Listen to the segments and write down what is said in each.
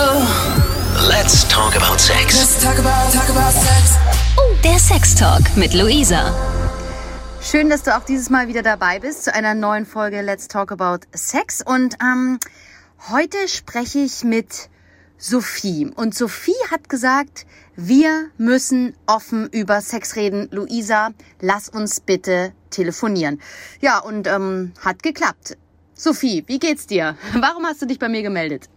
Let's talk about sex. Let's talk about, talk about sex. Oh, der Sex Talk mit Luisa. Schön, dass du auch dieses Mal wieder dabei bist zu einer neuen Folge Let's Talk About Sex. Und ähm, heute spreche ich mit Sophie. Und Sophie hat gesagt, wir müssen offen über Sex reden. Luisa, lass uns bitte telefonieren. Ja, und ähm, hat geklappt. Sophie, wie geht's dir? Warum hast du dich bei mir gemeldet?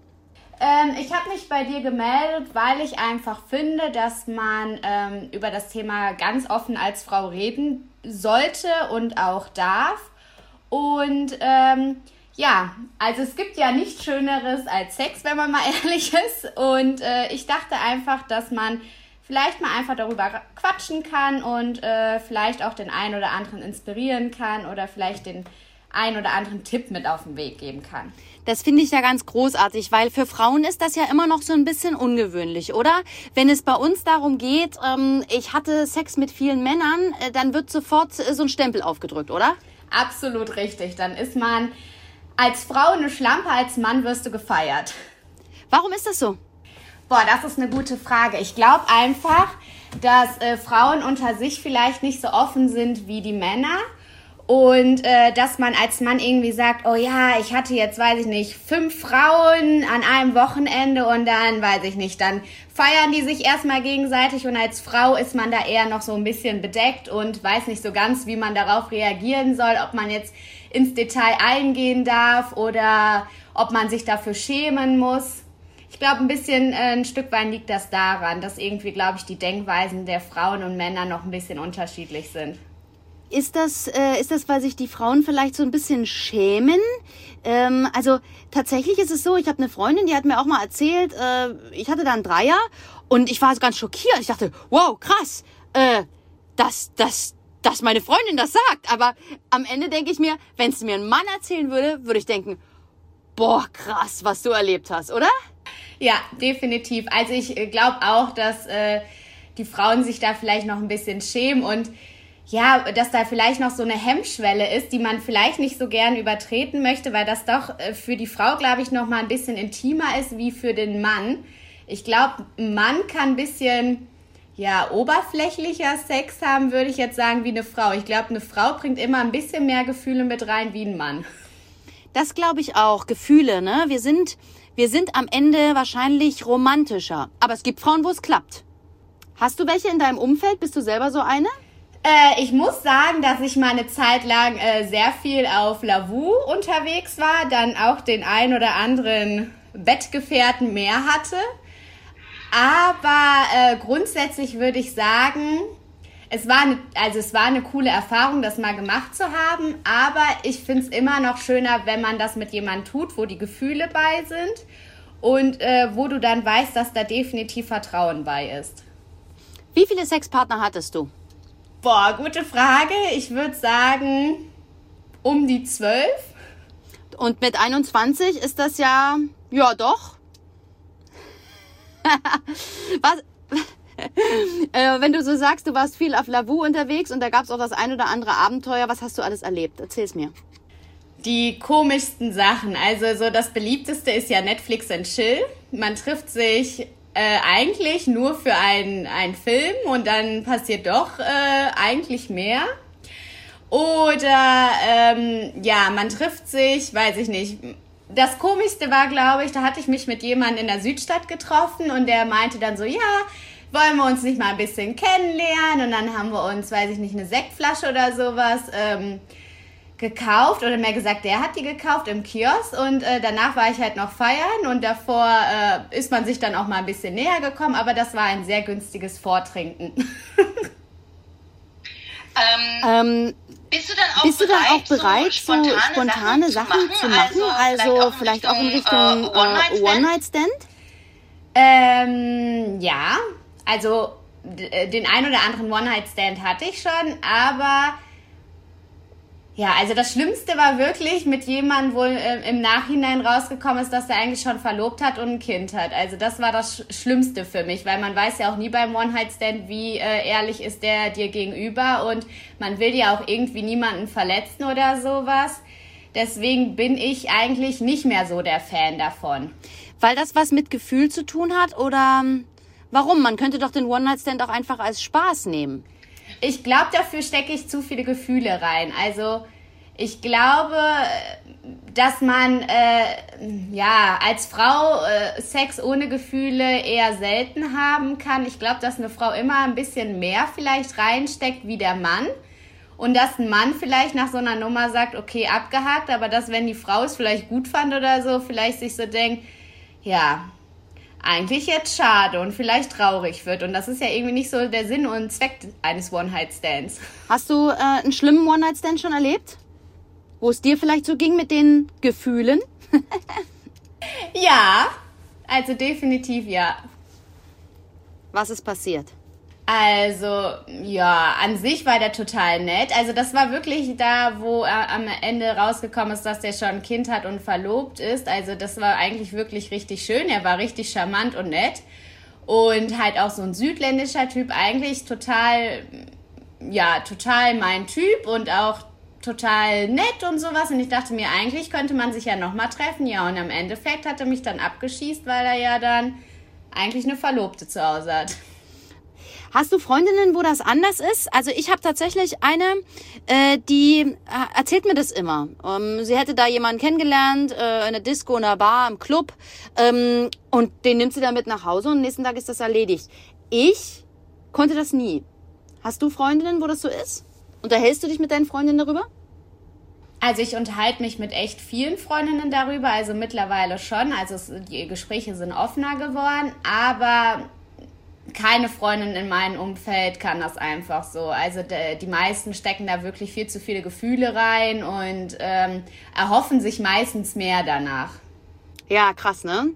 Ähm, ich habe mich bei dir gemeldet, weil ich einfach finde, dass man ähm, über das Thema ganz offen als Frau reden sollte und auch darf. Und ähm, ja, also es gibt ja nichts Schöneres als Sex, wenn man mal ehrlich ist. Und äh, ich dachte einfach, dass man vielleicht mal einfach darüber quatschen kann und äh, vielleicht auch den einen oder anderen inspirieren kann oder vielleicht den einen oder anderen Tipp mit auf den Weg geben kann. Das finde ich ja ganz großartig, weil für Frauen ist das ja immer noch so ein bisschen ungewöhnlich, oder? Wenn es bei uns darum geht, ähm, ich hatte Sex mit vielen Männern, äh, dann wird sofort äh, so ein Stempel aufgedrückt, oder? Absolut richtig. Dann ist man als Frau eine Schlampe, als Mann wirst du gefeiert. Warum ist das so? Boah, das ist eine gute Frage. Ich glaube einfach, dass äh, Frauen unter sich vielleicht nicht so offen sind wie die Männer und äh, dass man als Mann irgendwie sagt, oh ja, ich hatte jetzt, weiß ich nicht, fünf Frauen an einem Wochenende und dann, weiß ich nicht, dann feiern die sich erstmal gegenseitig und als Frau ist man da eher noch so ein bisschen bedeckt und weiß nicht so ganz, wie man darauf reagieren soll, ob man jetzt ins Detail eingehen darf oder ob man sich dafür schämen muss. Ich glaube, ein bisschen, äh, ein Stück weit liegt das daran, dass irgendwie, glaube ich, die Denkweisen der Frauen und Männer noch ein bisschen unterschiedlich sind. Ist das, äh, ist das, weil sich die Frauen vielleicht so ein bisschen schämen? Ähm, also tatsächlich ist es so, ich habe eine Freundin, die hat mir auch mal erzählt, äh, ich hatte da einen Dreier und ich war ganz schockiert. Ich dachte, wow, krass, äh, dass, dass, dass meine Freundin das sagt. Aber am Ende denke ich mir, wenn es mir ein Mann erzählen würde, würde ich denken, boah, krass, was du erlebt hast, oder? Ja, definitiv. Also ich äh, glaube auch, dass äh, die Frauen sich da vielleicht noch ein bisschen schämen und ja, dass da vielleicht noch so eine Hemmschwelle ist, die man vielleicht nicht so gern übertreten möchte, weil das doch äh, für die Frau, glaube ich, noch mal ein bisschen intimer ist wie für den Mann. Ich glaube, ein Mann kann ein bisschen ja, oberflächlicher Sex haben, würde ich jetzt sagen, wie eine Frau. Ich glaube, eine Frau bringt immer ein bisschen mehr Gefühle mit rein wie ein Mann. Das glaube ich auch. Gefühle, ne? Wir sind, wir sind am Ende wahrscheinlich romantischer. Aber es gibt Frauen, wo es klappt. Hast du welche in deinem Umfeld? Bist du selber so eine? Äh, ich muss sagen, dass ich mal eine Zeit lang äh, sehr viel auf Lavu unterwegs war, dann auch den ein oder anderen Bettgefährten mehr hatte. Aber äh, grundsätzlich würde ich sagen, es war, eine, also es war eine coole Erfahrung, das mal gemacht zu haben. Aber ich finde es immer noch schöner, wenn man das mit jemandem tut, wo die Gefühle bei sind und äh, wo du dann weißt, dass da definitiv Vertrauen bei ist. Wie viele Sexpartner hattest du? Boah, gute Frage. Ich würde sagen, um die zwölf. Und mit 21 ist das ja, ja doch. Was? äh, wenn du so sagst, du warst viel auf Lavu unterwegs und da gab es auch das ein oder andere Abenteuer, was hast du alles erlebt? Erzähl's mir. Die komischsten Sachen. Also so das beliebteste ist ja Netflix and Chill. Man trifft sich äh, eigentlich nur für einen, Film und dann passiert doch äh, eigentlich mehr. Oder ähm, ja, man trifft sich, weiß ich nicht. Das Komischste war, glaube ich, da hatte ich mich mit jemandem in der Südstadt getroffen und der meinte dann so, ja, wollen wir uns nicht mal ein bisschen kennenlernen? Und dann haben wir uns, weiß ich nicht, eine Sektflasche oder sowas ähm, gekauft oder mehr gesagt, der hat die gekauft im Kiosk und äh, danach war ich halt noch feiern und davor äh, ist man sich dann auch mal ein bisschen näher gekommen, aber das war ein sehr günstiges Vortrinken. ähm, ähm, bist du dann auch bist bereit, dann auch bereit so spontane, so spontane Sachen, Sachen, zu machen? Also, also vielleicht, auch in Richtung, Richtung äh, One-Night-Stand? One ähm, ja, also äh, den ein oder anderen One-Night-Stand hatte ich schon, aber ja, also das Schlimmste war wirklich mit jemandem, wo äh, im Nachhinein rausgekommen ist, dass er eigentlich schon verlobt hat und ein Kind hat. Also das war das Schlimmste für mich, weil man weiß ja auch nie beim One-Night-Stand, wie äh, ehrlich ist der dir gegenüber und man will ja auch irgendwie niemanden verletzen oder sowas. Deswegen bin ich eigentlich nicht mehr so der Fan davon. Weil das was mit Gefühl zu tun hat oder ähm, warum? Man könnte doch den One-Night-Stand auch einfach als Spaß nehmen. Ich glaube, dafür stecke ich zu viele Gefühle rein. Also ich glaube, dass man äh, ja als Frau äh, Sex ohne Gefühle eher selten haben kann. Ich glaube, dass eine Frau immer ein bisschen mehr vielleicht reinsteckt wie der Mann. Und dass ein Mann vielleicht nach so einer Nummer sagt, okay, abgehakt, aber dass, wenn die Frau es vielleicht gut fand oder so, vielleicht sich so denkt, ja, eigentlich jetzt schade und vielleicht traurig wird. Und das ist ja irgendwie nicht so der Sinn und Zweck eines One-Night-Stands. Hast du äh, einen schlimmen One-Night-Stand schon erlebt? Wo es dir vielleicht so ging mit den Gefühlen? ja, also definitiv ja. Was ist passiert? Also, ja, an sich war der total nett. Also, das war wirklich da, wo er am Ende rausgekommen ist, dass der schon ein Kind hat und verlobt ist. Also, das war eigentlich wirklich richtig schön. Er war richtig charmant und nett. Und halt auch so ein südländischer Typ, eigentlich total, ja, total mein Typ und auch total nett und sowas. Und ich dachte mir, eigentlich könnte man sich ja nochmal treffen. Ja, und am Endeffekt hat er mich dann abgeschießt, weil er ja dann eigentlich eine Verlobte zu Hause hat. Hast du Freundinnen, wo das anders ist? Also ich habe tatsächlich eine, äh, die äh, erzählt mir das immer. Ähm, sie hätte da jemanden kennengelernt, äh, in der Disco, in einer Bar, im Club. Ähm, und den nimmt sie dann mit nach Hause und nächsten Tag ist das erledigt. Ich konnte das nie. Hast du Freundinnen, wo das so ist? Unterhältst du dich mit deinen Freundinnen darüber? Also ich unterhalte mich mit echt vielen Freundinnen darüber, also mittlerweile schon. Also es, die Gespräche sind offener geworden, aber keine Freundin in meinem Umfeld kann das einfach so. Also die meisten stecken da wirklich viel zu viele Gefühle rein und ähm, erhoffen sich meistens mehr danach. Ja, krass, ne?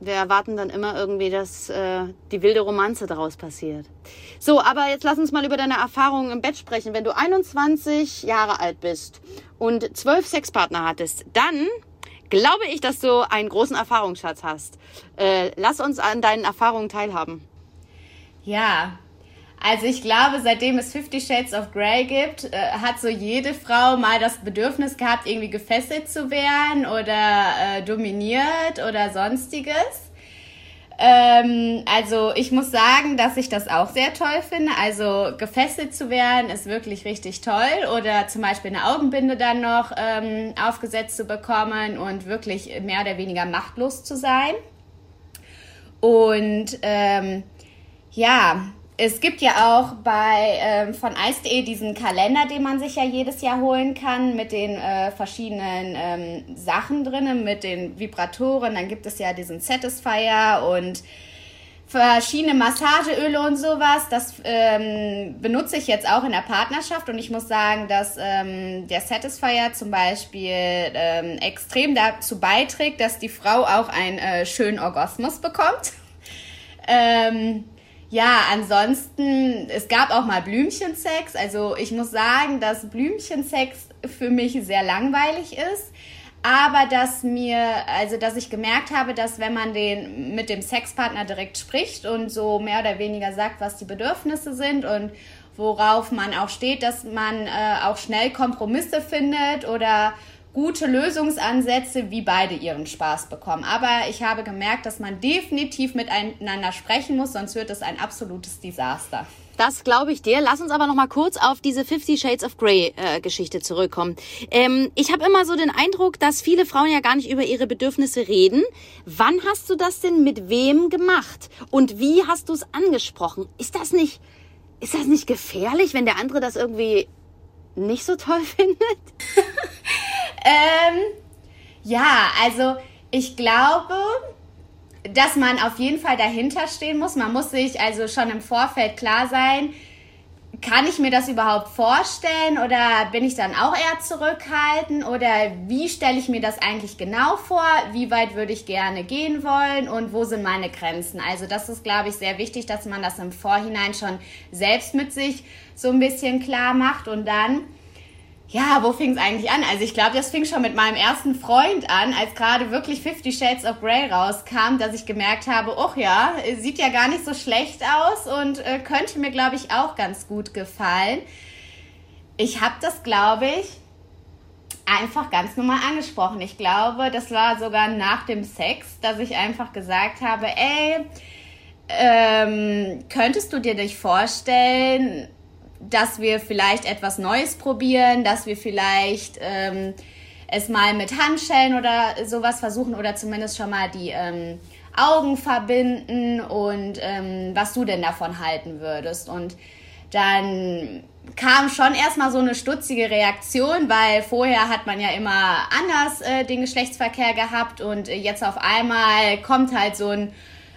Wir erwarten dann immer irgendwie, dass äh, die wilde Romanze daraus passiert. So, aber jetzt lass uns mal über deine Erfahrungen im Bett sprechen. Wenn du 21 Jahre alt bist und zwölf Sexpartner hattest, dann glaube ich, dass du einen großen Erfahrungsschatz hast. Äh, lass uns an deinen Erfahrungen teilhaben. Ja, also ich glaube, seitdem es Fifty Shades of Grey gibt, äh, hat so jede Frau mal das Bedürfnis gehabt, irgendwie gefesselt zu werden oder äh, dominiert oder sonstiges. Ähm, also ich muss sagen, dass ich das auch sehr toll finde. Also gefesselt zu werden ist wirklich richtig toll. Oder zum Beispiel eine Augenbinde dann noch ähm, aufgesetzt zu bekommen und wirklich mehr oder weniger machtlos zu sein. Und ähm, ja, es gibt ja auch bei ähm, von Ice.de diesen Kalender, den man sich ja jedes Jahr holen kann mit den äh, verschiedenen ähm, Sachen drinnen, mit den Vibratoren. Dann gibt es ja diesen Satisfier und verschiedene Massageöle und sowas. Das ähm, benutze ich jetzt auch in der Partnerschaft und ich muss sagen, dass ähm, der Satisfier zum Beispiel ähm, extrem dazu beiträgt, dass die Frau auch einen äh, schönen Orgasmus bekommt. Ja, ansonsten, es gab auch mal Blümchensex. Also ich muss sagen, dass Blümchensex für mich sehr langweilig ist. Aber dass mir, also dass ich gemerkt habe, dass wenn man den mit dem Sexpartner direkt spricht und so mehr oder weniger sagt, was die Bedürfnisse sind und worauf man auch steht, dass man äh, auch schnell Kompromisse findet oder gute Lösungsansätze, wie beide ihren Spaß bekommen. Aber ich habe gemerkt, dass man definitiv miteinander sprechen muss, sonst wird es ein absolutes Desaster. Das glaube ich dir. Lass uns aber noch mal kurz auf diese Fifty Shades of Grey äh, Geschichte zurückkommen. Ähm, ich habe immer so den Eindruck, dass viele Frauen ja gar nicht über ihre Bedürfnisse reden. Wann hast du das denn mit wem gemacht? Und wie hast du es angesprochen? Ist das nicht, ist das nicht gefährlich, wenn der andere das irgendwie nicht so toll findet? Ähm, ja, also ich glaube, dass man auf jeden Fall dahinter stehen muss. Man muss sich also schon im Vorfeld klar sein, kann ich mir das überhaupt vorstellen oder bin ich dann auch eher zurückhaltend oder wie stelle ich mir das eigentlich genau vor? Wie weit würde ich gerne gehen wollen und wo sind meine Grenzen? Also das ist, glaube ich, sehr wichtig, dass man das im Vorhinein schon selbst mit sich so ein bisschen klar macht und dann ja, wo fing es eigentlich an? Also ich glaube, das fing schon mit meinem ersten Freund an, als gerade wirklich Fifty Shades of Grey rauskam, dass ich gemerkt habe, oh ja, sieht ja gar nicht so schlecht aus und äh, könnte mir, glaube ich, auch ganz gut gefallen. Ich habe das, glaube ich, einfach ganz normal angesprochen. Ich glaube, das war sogar nach dem Sex, dass ich einfach gesagt habe, ey, ähm, könntest du dir dich vorstellen, dass wir vielleicht etwas Neues probieren, dass wir vielleicht ähm, es mal mit Handschellen oder sowas versuchen oder zumindest schon mal die ähm, Augen verbinden und ähm, was du denn davon halten würdest. Und dann kam schon erstmal so eine stutzige Reaktion, weil vorher hat man ja immer anders äh, den Geschlechtsverkehr gehabt und jetzt auf einmal kommt halt so ein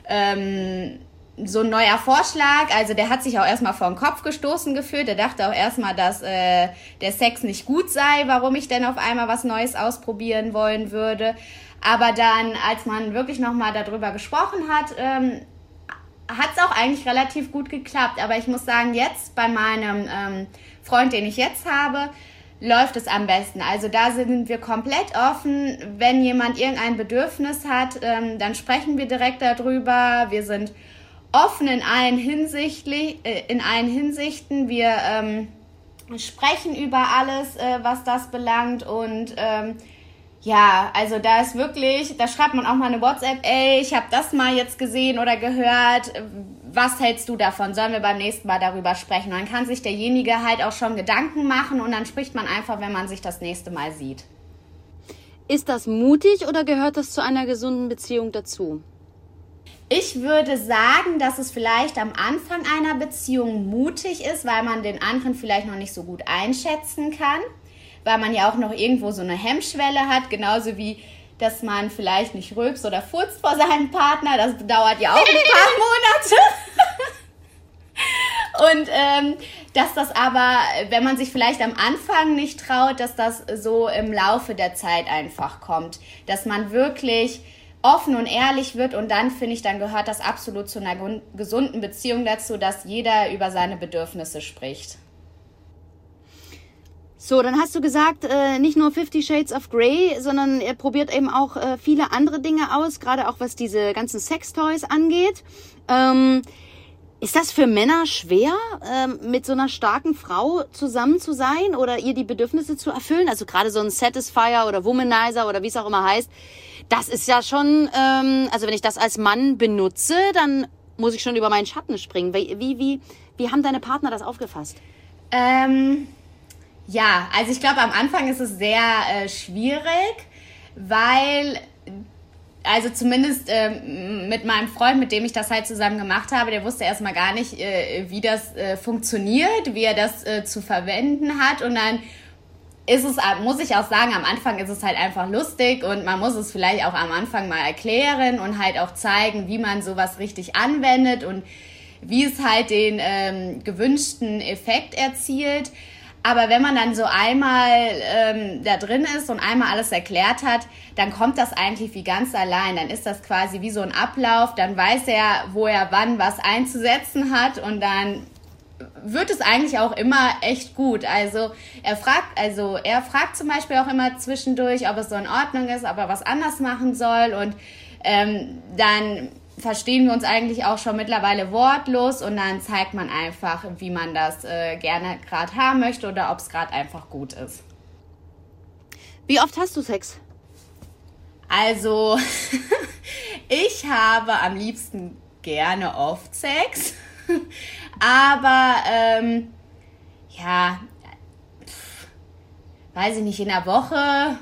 ähm, so ein neuer Vorschlag, also der hat sich auch erstmal vor den Kopf gestoßen gefühlt. Der dachte auch erstmal, dass äh, der Sex nicht gut sei, warum ich denn auf einmal was Neues ausprobieren wollen würde. Aber dann, als man wirklich nochmal darüber gesprochen hat, ähm, hat es auch eigentlich relativ gut geklappt. Aber ich muss sagen, jetzt bei meinem ähm, Freund, den ich jetzt habe, läuft es am besten. Also da sind wir komplett offen. Wenn jemand irgendein Bedürfnis hat, ähm, dann sprechen wir direkt darüber. Wir sind offen in allen, hinsichtlich, äh, in allen Hinsichten. Wir ähm, sprechen über alles, äh, was das belangt und ähm, ja, also da ist wirklich, da schreibt man auch mal eine WhatsApp, ey, ich habe das mal jetzt gesehen oder gehört, was hältst du davon? Sollen wir beim nächsten Mal darüber sprechen? Dann kann sich derjenige halt auch schon Gedanken machen und dann spricht man einfach, wenn man sich das nächste Mal sieht. Ist das mutig oder gehört das zu einer gesunden Beziehung dazu? Ich würde sagen, dass es vielleicht am Anfang einer Beziehung mutig ist, weil man den anderen vielleicht noch nicht so gut einschätzen kann, weil man ja auch noch irgendwo so eine Hemmschwelle hat, genauso wie dass man vielleicht nicht rülpst oder furzt vor seinem Partner. Das dauert ja auch ein paar Monate. Und ähm, dass das aber, wenn man sich vielleicht am Anfang nicht traut, dass das so im Laufe der Zeit einfach kommt. Dass man wirklich offen und ehrlich wird und dann finde ich, dann gehört das absolut zu einer gesunden Beziehung dazu, dass jeder über seine Bedürfnisse spricht. So, dann hast du gesagt, äh, nicht nur Fifty Shades of Grey, sondern er probiert eben auch äh, viele andere Dinge aus, gerade auch was diese ganzen Sextoys angeht. Ähm, ist das für Männer schwer, ähm, mit so einer starken Frau zusammen zu sein oder ihr die Bedürfnisse zu erfüllen? Also gerade so ein Satisfier oder Womanizer oder wie es auch immer heißt. Das ist ja schon, ähm, also wenn ich das als Mann benutze, dann muss ich schon über meinen Schatten springen. Wie, wie, wie, wie haben deine Partner das aufgefasst? Ähm, ja, also ich glaube, am Anfang ist es sehr äh, schwierig, weil also zumindest ähm, mit meinem Freund, mit dem ich das halt zusammen gemacht habe, der wusste erstmal gar nicht, äh, wie das äh, funktioniert, wie er das äh, zu verwenden hat. Und dann ist es, muss ich auch sagen, am Anfang ist es halt einfach lustig und man muss es vielleicht auch am Anfang mal erklären und halt auch zeigen, wie man sowas richtig anwendet und wie es halt den ähm, gewünschten Effekt erzielt. Aber wenn man dann so einmal ähm, da drin ist und einmal alles erklärt hat, dann kommt das eigentlich wie ganz allein. Dann ist das quasi wie so ein Ablauf. Dann weiß er, wo er wann was einzusetzen hat und dann wird es eigentlich auch immer echt gut. Also er fragt, also er fragt zum Beispiel auch immer zwischendurch, ob es so in Ordnung ist, ob er was anders machen soll und ähm, dann verstehen wir uns eigentlich auch schon mittlerweile wortlos und dann zeigt man einfach, wie man das äh, gerne gerade haben möchte oder ob es gerade einfach gut ist. Wie oft hast du Sex? Also, ich habe am liebsten gerne oft Sex, aber ähm, ja, pff, weiß ich nicht, in der Woche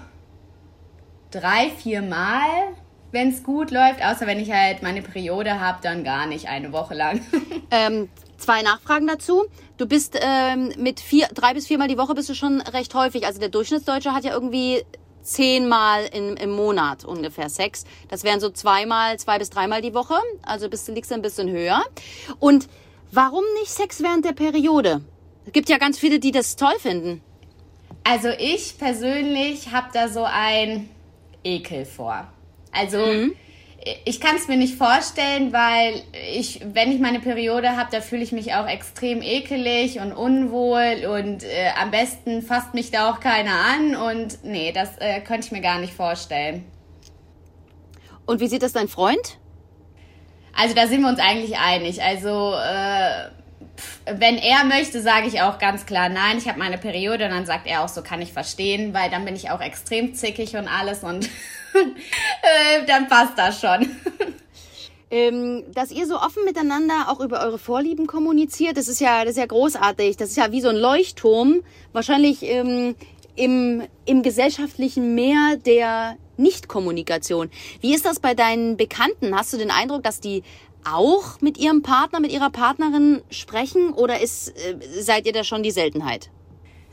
drei, vier Mal wenn es gut läuft, außer wenn ich halt meine Periode habe, dann gar nicht eine Woche lang. ähm, zwei Nachfragen dazu. Du bist ähm, mit vier, drei bis viermal die Woche bist du schon recht häufig. Also der Durchschnittsdeutsche hat ja irgendwie zehnmal in, im Monat ungefähr Sex. Das wären so zweimal, zwei bis dreimal die Woche. Also bist du liegst ein bisschen höher. Und warum nicht Sex während der Periode? Es gibt ja ganz viele, die das toll finden. Also ich persönlich habe da so ein Ekel vor. Also mhm. ich kann es mir nicht vorstellen, weil ich, wenn ich meine Periode habe, da fühle ich mich auch extrem ekelig und unwohl und äh, am besten fasst mich da auch keiner an und nee, das äh, könnte ich mir gar nicht vorstellen. Und wie sieht das dein Freund? Also da sind wir uns eigentlich einig. Also äh, wenn er möchte, sage ich auch ganz klar nein, ich habe meine Periode und dann sagt er auch so, kann ich verstehen, weil dann bin ich auch extrem zickig und alles und äh, dann passt das schon. Ähm, dass ihr so offen miteinander auch über eure Vorlieben kommuniziert, das ist ja, das ist ja großartig. Das ist ja wie so ein Leuchtturm, wahrscheinlich ähm, im, im gesellschaftlichen Meer der Nichtkommunikation. Wie ist das bei deinen Bekannten? Hast du den Eindruck, dass die auch mit ihrem Partner, mit ihrer Partnerin sprechen oder ist, äh, seid ihr da schon die Seltenheit?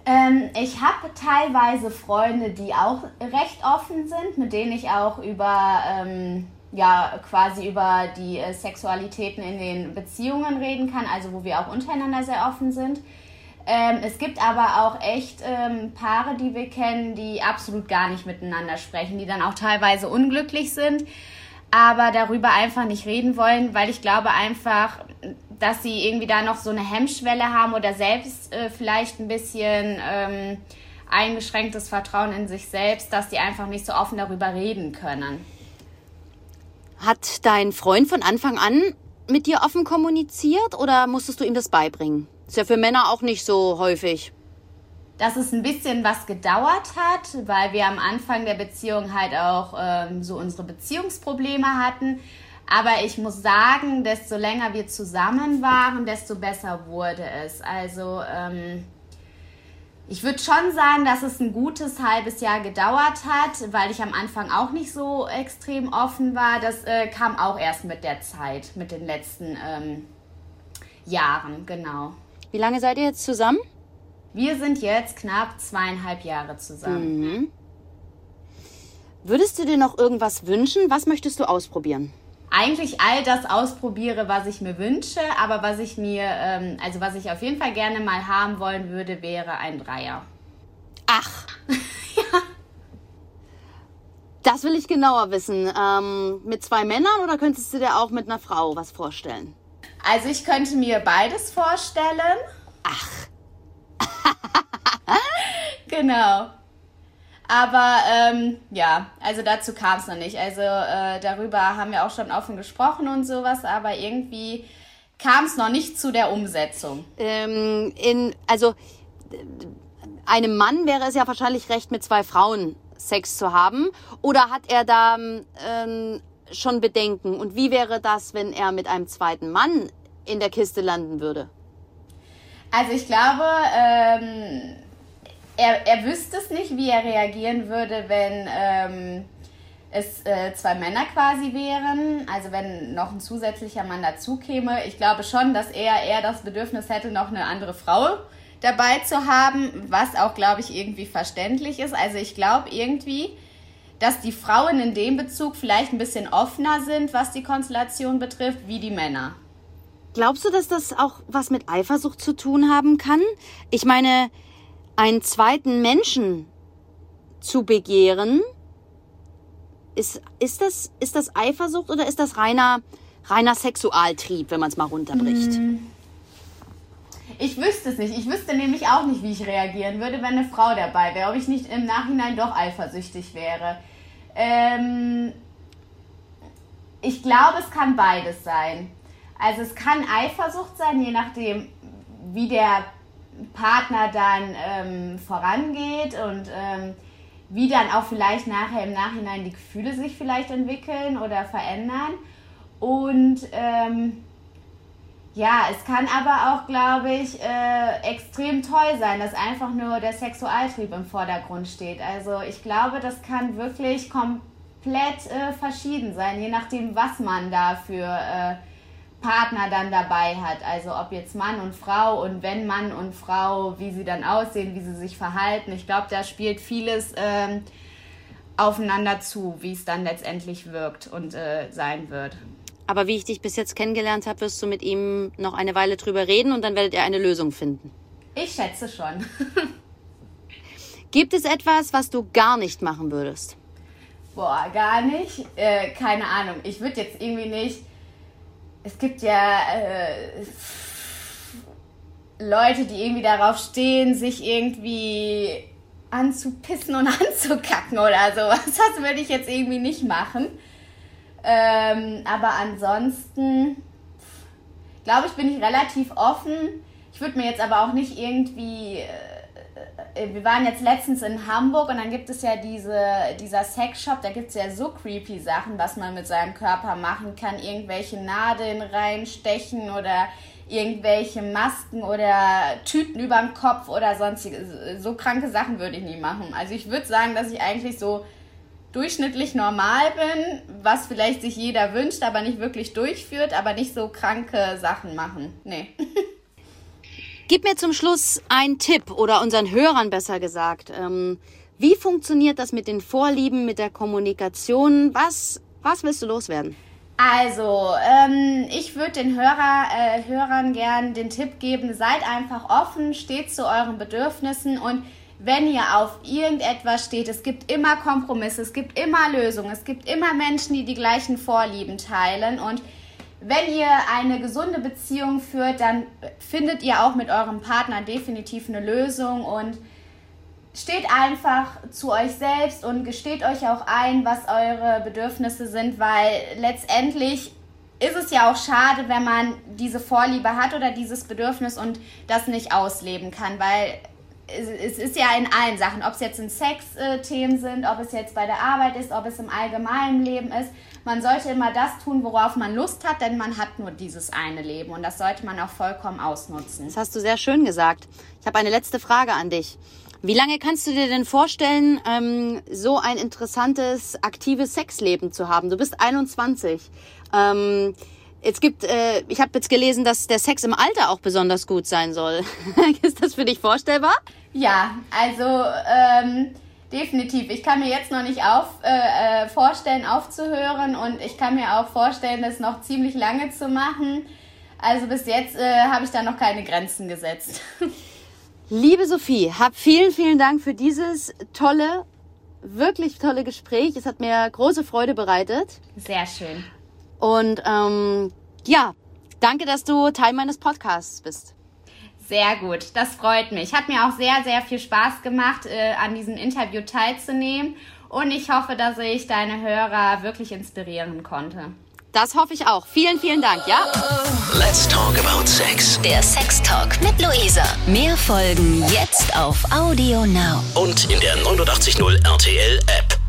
Ähm, ich habe teilweise Freunde, die auch recht offen sind, mit denen ich auch über, ähm, ja, quasi über die äh, Sexualitäten in den Beziehungen reden kann, also wo wir auch untereinander sehr offen sind. Ähm, es gibt aber auch echt ähm, Paare, die wir kennen, die absolut gar nicht miteinander sprechen, die dann auch teilweise unglücklich sind aber darüber einfach nicht reden wollen, weil ich glaube einfach, dass sie irgendwie da noch so eine Hemmschwelle haben oder selbst äh, vielleicht ein bisschen ähm, eingeschränktes Vertrauen in sich selbst, dass die einfach nicht so offen darüber reden können. Hat dein Freund von Anfang an mit dir offen kommuniziert oder musstest du ihm das beibringen? Ist ja für Männer auch nicht so häufig dass es ein bisschen was gedauert hat, weil wir am Anfang der Beziehung halt auch ähm, so unsere Beziehungsprobleme hatten. Aber ich muss sagen, desto länger wir zusammen waren, desto besser wurde es. Also ähm, ich würde schon sagen, dass es ein gutes halbes Jahr gedauert hat, weil ich am Anfang auch nicht so extrem offen war. Das äh, kam auch erst mit der Zeit, mit den letzten ähm, Jahren, genau. Wie lange seid ihr jetzt zusammen? Wir sind jetzt knapp zweieinhalb Jahre zusammen. Mhm. Würdest du dir noch irgendwas wünschen? Was möchtest du ausprobieren? Eigentlich all das ausprobiere, was ich mir wünsche, aber was ich mir, ähm, also was ich auf jeden Fall gerne mal haben wollen würde, wäre ein Dreier. Ach. ja. Das will ich genauer wissen. Ähm, mit zwei Männern oder könntest du dir auch mit einer Frau was vorstellen? Also ich könnte mir beides vorstellen. Ach. Genau. Aber ähm, ja, also dazu kam es noch nicht. Also äh, darüber haben wir auch schon offen gesprochen und sowas, aber irgendwie kam es noch nicht zu der Umsetzung. Ähm, in, also einem Mann wäre es ja wahrscheinlich recht, mit zwei Frauen Sex zu haben. Oder hat er da ähm, schon Bedenken? Und wie wäre das, wenn er mit einem zweiten Mann in der Kiste landen würde? Also ich glaube, ähm, er, er wüsste es nicht, wie er reagieren würde, wenn ähm, es äh, zwei Männer quasi wären. Also wenn noch ein zusätzlicher Mann dazu käme. Ich glaube schon, dass er eher das Bedürfnis hätte, noch eine andere Frau dabei zu haben, was auch, glaube ich, irgendwie verständlich ist. Also ich glaube irgendwie, dass die Frauen in dem Bezug vielleicht ein bisschen offener sind, was die Konstellation betrifft, wie die Männer. Glaubst du, dass das auch was mit Eifersucht zu tun haben kann? Ich meine, einen zweiten Menschen zu begehren, ist, ist, das, ist das Eifersucht oder ist das reiner, reiner Sexualtrieb, wenn man es mal runterbricht? Hm. Ich wüsste es nicht. Ich wüsste nämlich auch nicht, wie ich reagieren würde, wenn eine Frau dabei wäre. Ob ich nicht im Nachhinein doch eifersüchtig wäre. Ähm, ich glaube, es kann beides sein. Also es kann Eifersucht sein, je nachdem, wie der Partner dann ähm, vorangeht und ähm, wie dann auch vielleicht nachher im Nachhinein die Gefühle sich vielleicht entwickeln oder verändern. Und ähm, ja, es kann aber auch, glaube ich, äh, extrem toll sein, dass einfach nur der Sexualtrieb im Vordergrund steht. Also ich glaube, das kann wirklich komplett äh, verschieden sein, je nachdem, was man da für äh, Partner dann dabei hat. Also ob jetzt Mann und Frau und wenn Mann und Frau, wie sie dann aussehen, wie sie sich verhalten. Ich glaube, da spielt vieles ähm, aufeinander zu, wie es dann letztendlich wirkt und äh, sein wird. Aber wie ich dich bis jetzt kennengelernt habe, wirst du mit ihm noch eine Weile drüber reden und dann werdet ihr eine Lösung finden. Ich schätze schon. Gibt es etwas, was du gar nicht machen würdest? Boah, gar nicht. Äh, keine Ahnung. Ich würde jetzt irgendwie nicht es gibt ja äh, Leute, die irgendwie darauf stehen, sich irgendwie anzupissen und anzukacken oder sowas. Das würde ich jetzt irgendwie nicht machen. Ähm, aber ansonsten, glaube ich, bin ich relativ offen. Ich würde mir jetzt aber auch nicht irgendwie. Äh, wir waren jetzt letztens in Hamburg und dann gibt es ja diese, dieser Sexshop, da gibt es ja so creepy Sachen, was man mit seinem Körper machen kann. Irgendwelche Nadeln reinstechen oder irgendwelche Masken oder Tüten über dem Kopf oder sonstige. So kranke Sachen würde ich nie machen. Also ich würde sagen, dass ich eigentlich so durchschnittlich normal bin, was vielleicht sich jeder wünscht, aber nicht wirklich durchführt, aber nicht so kranke Sachen machen. Nee. Gib mir zum Schluss einen Tipp oder unseren Hörern besser gesagt. Ähm, wie funktioniert das mit den Vorlieben, mit der Kommunikation? Was, was willst du loswerden? Also, ähm, ich würde den Hörer, äh, Hörern gern den Tipp geben, seid einfach offen, steht zu euren Bedürfnissen und wenn ihr auf irgendetwas steht, es gibt immer Kompromisse, es gibt immer Lösungen, es gibt immer Menschen, die die gleichen Vorlieben teilen und wenn ihr eine gesunde Beziehung führt, dann findet ihr auch mit eurem Partner definitiv eine Lösung und steht einfach zu euch selbst und gesteht euch auch ein, was eure Bedürfnisse sind, weil letztendlich ist es ja auch schade, wenn man diese Vorliebe hat oder dieses Bedürfnis und das nicht ausleben kann, weil es ist ja in allen Sachen, ob es jetzt in Sex-Themen sind, ob es jetzt bei der Arbeit ist, ob es im allgemeinen Leben ist. Man sollte immer das tun, worauf man Lust hat, denn man hat nur dieses eine Leben und das sollte man auch vollkommen ausnutzen. Das hast du sehr schön gesagt. Ich habe eine letzte Frage an dich. Wie lange kannst du dir denn vorstellen, ähm, so ein interessantes, aktives Sexleben zu haben? Du bist 21. Ähm, es gibt, äh, ich habe jetzt gelesen, dass der Sex im Alter auch besonders gut sein soll. Ist das für dich vorstellbar? Ja, also ähm, definitiv. Ich kann mir jetzt noch nicht auf, äh, äh vorstellen, aufzuhören und ich kann mir auch vorstellen, das noch ziemlich lange zu machen. Also bis jetzt äh, habe ich da noch keine Grenzen gesetzt. Liebe Sophie, hab vielen, vielen Dank für dieses tolle, wirklich tolle Gespräch. Es hat mir große Freude bereitet. Sehr schön. Und ähm, ja, danke, dass du Teil meines Podcasts bist. Sehr gut, das freut mich. Hat mir auch sehr, sehr viel Spaß gemacht, äh, an diesem Interview teilzunehmen. Und ich hoffe, dass ich deine Hörer wirklich inspirieren konnte. Das hoffe ich auch. Vielen, vielen Dank, ja? Let's talk about sex. Der Sex Talk mit Luisa. Mehr Folgen jetzt auf Audio Now. Und in der 89.0 RTL App.